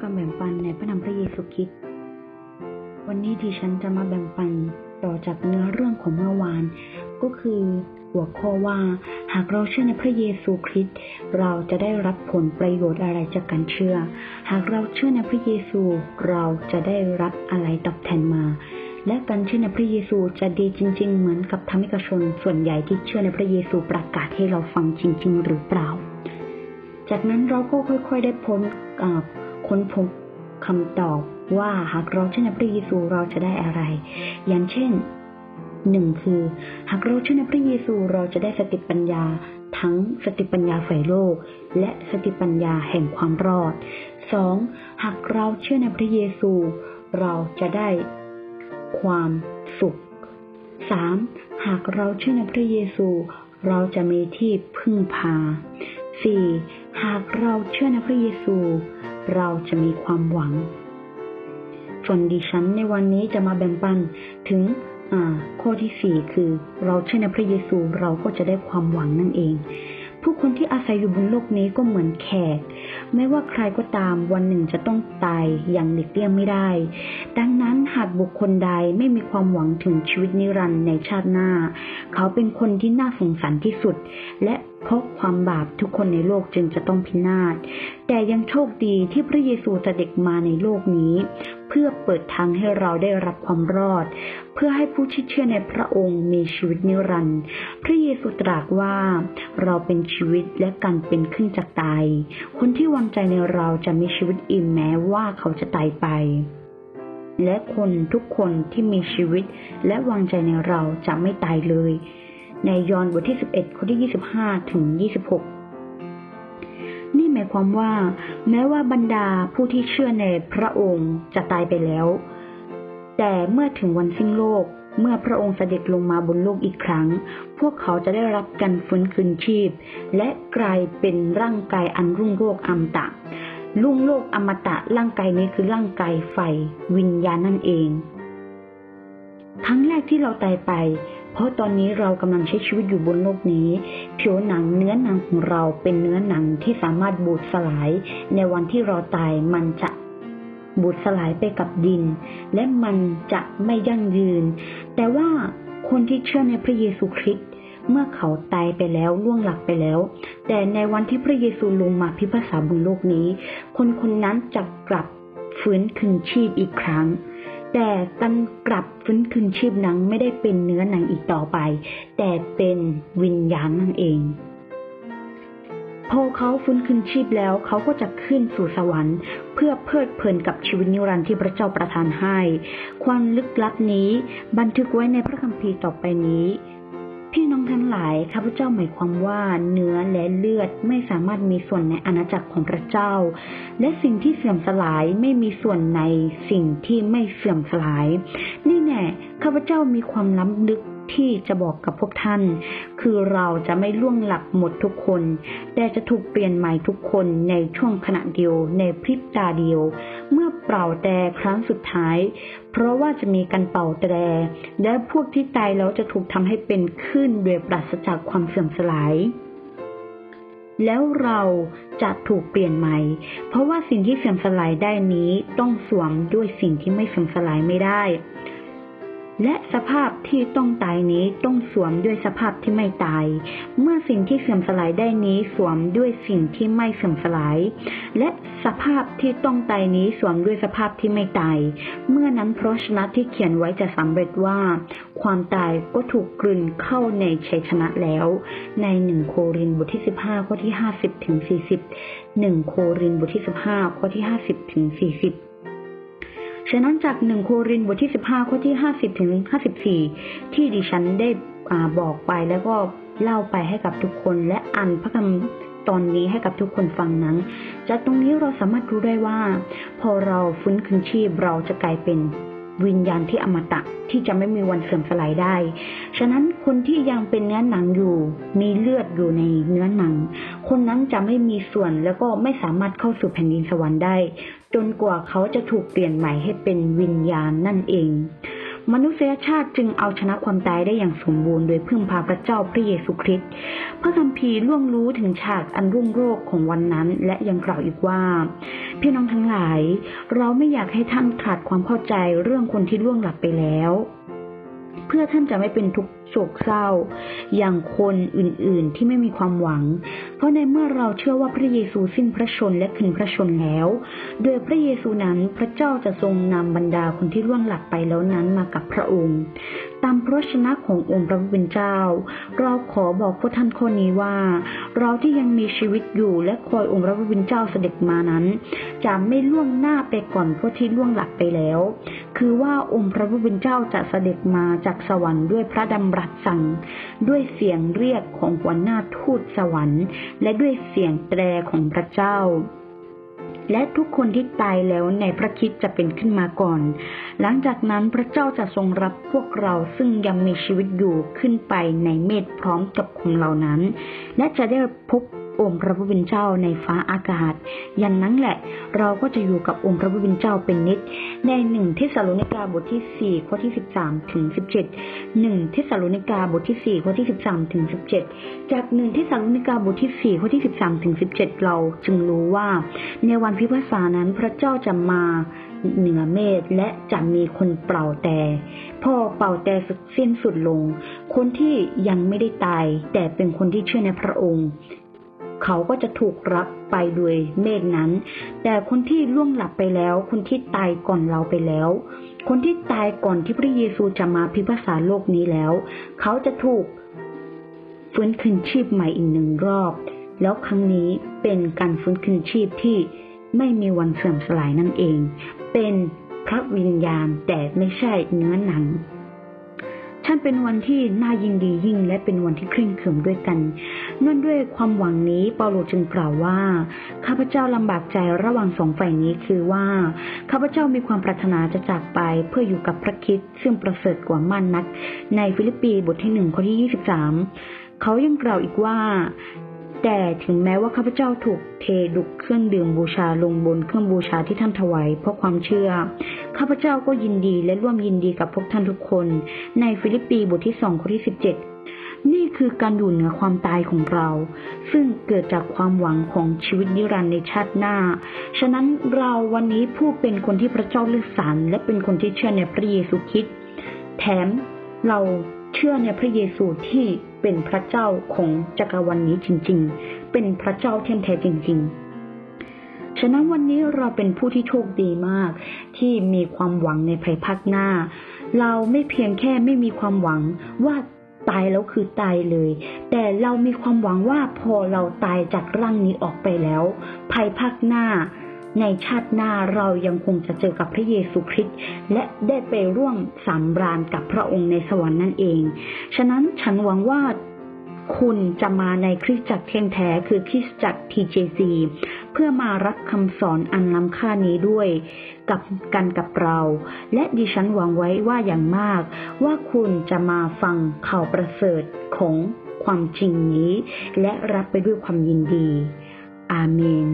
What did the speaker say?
การแบ่งปันในพระนามพระเยซูคริสต์วันนี้ที่ฉันจะมาแบ่งปันต่อจากเนื้อเรื่องของเมื่อวาน ก็คือหัวข้อว่า หากเราเชื่อในพระเยซูคริสต์เราจะได้รับผลประโยชน์อะไรจากการเชื่อ หากเราเชื่อในพระเยซูเราจะได้รับอะไรตอบแทนมา และการเชื่อในพระเยซูจะดีจริง ๆ เหมือนกับธรรมิกชนส่วนใหญ่ที่เชื่อในพระเยซูประกาศให้เราฟังจริง ๆ หรือเปล่า จากนั้นเราก็ค่อย ๆ ได้พ้น ค้นพบคำตอบว่าหากเราเชื่อในพระเยซูเราจะได้อะไร อย่างเช่นหนึ่งคือ หากเราเชื่อในพระเยซูเราจะได้สติปัญญาทั้งสติปัญญาฝ่ายโลก และสติปัญญาแห่งความรอดสองหากเราเชื่อในพระเยซู เราจะได้ความสุขสามหากเราเชื่อในพระเยซู เราจะมีที่พึ่งพาสี่หากเราเชื่อในพระเยซู เราจะมีความหวังส่วนดิฉันในวันนี้จะมาแบ่งปันถึงข้อที่สี่คือเราเชื่อในพระเยซูเราก็จะได้ความหวังนั่นเองผู้คนที่อาศัยอยู่บนโลกนี้ก็เหมือนแขก ไม่ว่าใครก็ตามวันหนึ่งจะต้องตายอย่างหลีกเลี่ยงไม่ได้ ดังนั้น หากบุคคลใดไม่มีความหวังถึงชีวิตนิรันดร์ในชาติหน้า เขาเป็นคนที่น่าสงสารที่สุด และเพราะความบาปทุกคนในโลกจึงจะต้องพินาศ แต่ยังโชคดีที่พระเยซูเสด็จมาในโลกนี้ เพื่อเปิดทางให้เราได้รับความรอด เพื่อให้ผู้ที่เชื่อในพระองค์มีชีวิตนิรันดร์ พระเยซูตรัสว่า เราเป็นชีวิตและการเป็นขึ้นจากตาย คนที่วางใจในเราจะมีชีวิตอิ่มแม้ว่าเขาจะตายไป และคนทุกคนที่มีชีวิตและวางใจในเราจะไม่ตายเลย ในยอห์นบทที่ 11 ข้อที่ 25 ถึง 26 นี่หมายความว่า แม้ว่าบรรดาผู้ที่เชื่อในพระองค์จะตายไปแล้ว แต่เมื่อถึงวันสิ้นโลกเมื่อพระองค์เสด็จลงมาบนโลกอีกครั้ง พวกเขาจะได้รับการฟื้นคืนชีพ และกลายเป็นร่างกายอันรุ่งโรจน์อมตะ รุ่งโรจน์อมตะร่างกายนี้คือร่างกายไฟ วิญญาณนั่นเอง ครั้งแรกที่เราตายไป เพราะตอนนี้เรากำลังใช้ชีวิตอยู่บนโลกนี้ผิวหนังเนื้อหนังของเราเป็นเนื้อหนังที่สามารถบูดสลาย ในวันที่เราตายมันจะบูดสลายไปกับดิน และมันจะไม่ยั่งยืน แต่ว่าคนที่เชื่อในพระเยซูคริสต์ เมื่อเขาตายไปแล้วล่วงหลับไปแล้ว แต่ในวันที่พระเยซูลงมาพิพากษาบนโลกนี้ คนคนนั้นจะกลับฟื้นคืนชีพอีกครั้ง แต่การกลับฟื้นคืนชีพนั้นไม่ได้เป็นเนื้อหนังอีกต่อไป แต่เป็นวิญญาณนั่นเองพอเขาฟื้นคืนชีพแล้วเขาก็จะขึ้นสู่สวรรค์ เพื่อเพลิดเพลินกับชีวิตนิรันดร์ที่พระเจ้าประทานให้ ความลึกลับนี้บันทึกไว้ในพระคัมภีร์ต่อไปนี้ พี่น้องทั้งหลาย ข้าพเจ้าหมายความว่าเนื้อและเลือดไม่สามารถมีส่วนในอาณาจักรของพระเจ้า และสิ่งที่เสื่อมสลายไม่มีส่วนในสิ่งที่ไม่เสื่อมสลาย นี่แน่ข้าพเจ้ามีความล้ำลึกที่จะบอกกับพวกท่าน คือเราจะไม่ล่วงหลับหมดทุกคน แต่จะถูกเปลี่ยนใหม่ทุกคนในช่วงขณะเดียวในพริบตาเดียว เป่าแต่ครั้งสุดท้าย เพราะว่าจะมีการเป่าแต่และพวกที่ตายแล้วจะถูกทำให้เป็นขึ้นโดยปราศจากความเสื่อมสลายแล้วเราจะถูกเปลี่ยนใหม่ เพราะว่าสิ่งที่เสื่อมสลายได้นี้ต้องสวมด้วยสิ่งที่ไม่เสื่อมสลายไม่ได้ และสภาพที่ต้องตายนี้ต้องสวมด้วยสภาพที่ไม่ตาย เมื่อสิ่งที่เสื่อมสลายได้นี้สวมด้วยสิ่งที่ไม่เสื่อมสลาย และสภาพที่ต้องตายนี้สวมด้วยสภาพที่ไม่ตาย เมื่อนั้นพระชนะที่เขียนไว้จะสำเร็จว่า ความตายก็ถูกกลืนเข้าในชัยชนะแล้ว ในหนึ่งโครินบทที่สิบห้าข้อที่ห้าสิบถึงสี่สิบหนึ่งโครินบทที่สิบห้าข้อที่ห้าสิบถึงสี่สิบ ฉะนั้นจากหนึ่งโครินบทที่สิบห้าข้อที่ห้าสิบถึงห้าสิบสี่ที่ดิฉันได้บอกไปแล้วก็เล่าไปให้กับทุกคนและอ่านพระคำตอนนี้ให้กับทุกคนฟังนั้น จากตรงนี้เราสามารถรู้ได้ว่า พอเราฟื้นคืนชีพเราจะกลายเป็นวิญญาณที่อมตะที่จะไม่มีวันเสื่อมสลายได้ ฉะนั้นคนที่ยังเป็นเนื้อหนังอยู่ มีเลือดอยู่ในเนื้อหนัง คนนั้นจะไม่มีส่วนแล้วก็ไม่สามารถเข้าสู่แผ่นดินสวรรค์ได้ จนกว่าเขาจะถูกเปลี่ยนใหม่ให้เป็นวิญญาณนั่นเอง มนุษยชาติจึงเอาชนะความตายได้อย่างสมบูรณ์โดยพึ่งพาพระเจ้าพระเยซูคริสต์พระคัมภีร์ล่วงรู้ถึงฉากอันรุ่งโรจน์ของวันนั้น และยังกล่าวอีกว่า พี่น้องทั้งหลาย เราไม่อยากให้ท่านขาดความเข้าใจเรื่องคนที่ล่วงหลับไปแล้ว เพื่อท่านจะไม่เป็นทุกข์ โศกเศร้า อย่างคนอื่นๆที่ไม่มีความหวัง เพราะในเมื่อเราเชื่อว่าพระเยซูสิ้นพระชนและขึ้นพระชนแล้ว โดยพระเยซูนั้นพระเจ้าจะทรงนำบรรดาคนที่ล่วงหลับไปแล้วนั้นมากับพระองค์ ตามพระชนะขององค์พระผู้เป็นเจ้า เราขอบอกพวกท่านข้อนี้ว่า เราที่ยังมีชีวิตอยู่และคอยองค์พระผู้เป็นเจ้าเสด็จมานั้น จะไม่ล่วงหน้าไปก่อนพวกที่ล่วงหลับไปแล้ว คือว่าองค์พระผู้เป็นเจ้าจะเสด็จมาจากสวรรค์ด้วยพระดำรัสสั่ง ด้วยเสียงเรียกของหัวหน้าทูตสวรรค์ และด้วยเสียงแตรของพระเจ้าและทุกคนที่ตายแล้วในพระคิดจะเป็นขึ้นมาก่อน หลังจากนั้นพระเจ้าจะทรงรับพวกเราซึ่งยังมีชีวิตอยู่ขึ้นไปในเมฆพร้อมกับคนเหล่านั้น และจะได้พบ องค์พระผู้เป็นเจ้าในฟ้าอากาศย่างนั้นแหละ เราก็จะอยู่กับองค์พระผู้เป็นเจ้าเป็นนิด ในหนึ่งเทสาโลนิกาบทที่สี่ข้อที่สิบสามถึงสิบเจ็ดหนึ่งเทสาโลนิกาบทที่สี่ข้อที่สิบสามถึงสิบเจ็ดจากหนึ่งเทสาโลนิกาบทที่สี่ข้อที่สิบสามถึงสิบเจ็ดเราจึงรู้ว่า ในวันพิพากษานั้นพระเจ้าจะมาเหนือเมฆและจะมีคนเป่าแต่พอเป่าแต่สิ้นสุดลง คนที่ยังไม่ได้ตาย แต่เป็นคนที่เชื่อในพระองค์ เขาก็จะถูกรับไปโดยเมฆนั้น แต่คนที่ล่วงหลับไปแล้ว คนที่ตายก่อนเราไปแล้ว คนที่ตายก่อนที่พระเยซูจะมาพิพากษาโลกนี้แล้ว เขาจะถูกฟื้นคืนชีพใหม่อีกหนึ่งรอบ แล้วครั้งนี้เป็นการฟื้นคืนชีพที่ไม่มีวันเสื่อมสลายนั่นเอง เป็นพระวิญญาณแต่ไม่ใช่เนื้อหนังฉันเป็นวันที่น่ายินดียิ่งและเป็นวันที่เคร่งขรึมด้วยกัน เนื่องด้วยความหวังนี้เปาโลจึงกล่าวว่าข้าพเจ้าลำบากใจระหว่างสองฝ่ายนี้คือว่าข้าพเจ้ามีความปรารถนาจะจากไปเพื่ออยู่กับพระคริสต์ซึ่งประเสริฐกว่ามากนัก ในฟิลิปปีบทที่หนึ่งข้อที่ยี่สิบสามเขายังกล่าวอีกว่าแต่ถึงแม้ว่าข้าพเจ้าถูกเทดุจเครื่องดื่มบูชาลงบนเครื่องบูชาที่ท่านถวายเพราะความเชื่อ ข้าพเจ้าก็ยินดีและร่วมยินดีกับพวกท่านทุกคน ในฟิลิปปีบทที่สองข้อที่สิบเจ็ด นี่คือการอยู่เหนือความตายของเรา ซึ่งเกิดจากความหวังของชีวิตนิรันดร์ในชาติหน้า ฉะนั้นเราวันนี้ผู้เป็นคนที่พระเจ้าเลือกสรรและเป็นคนที่เชื่อในพระเยซูคริสต์แถมเราเชื่อในพระเยซูที่เป็นพระเจ้าของจักรวรรนนี้จริง ๆ เป็นพระเจ้าเที่ยงแท้จริง ๆฉะนั้นวันนี้เราเป็นผู้ที่โชคดีมาก ที่มีความหวังในภายภาคหน้า เราไม่เพียงแค่ไม่มีความหวังว่า ตายแล้วคือตายเลย แต่เรามีความหวังว่าพอเราตายจากร่างนี้ออกไปแล้ว ภายภาคหน้า ในชาติหน้าเรายังคงจะเจอกับพระเยซูคริสต์และได้ไปร่วมสำราญกับพระองค์ในสวรรค์นั่นเอง ฉะนั้นฉันหวังว่าคุณจะมาในคริสตจักรเทียงแท้คือคริสตจักร TJC เพื่อมารับคำสอนอันล้ำค่านี้ด้วยกับกันกับเรา และดิฉันหวังไว้ว่าอย่างมาก ว่าคุณจะมาฟังข่าวประเสริฐของความจริงนี้ และรับไปด้วยความยินดี อาเมน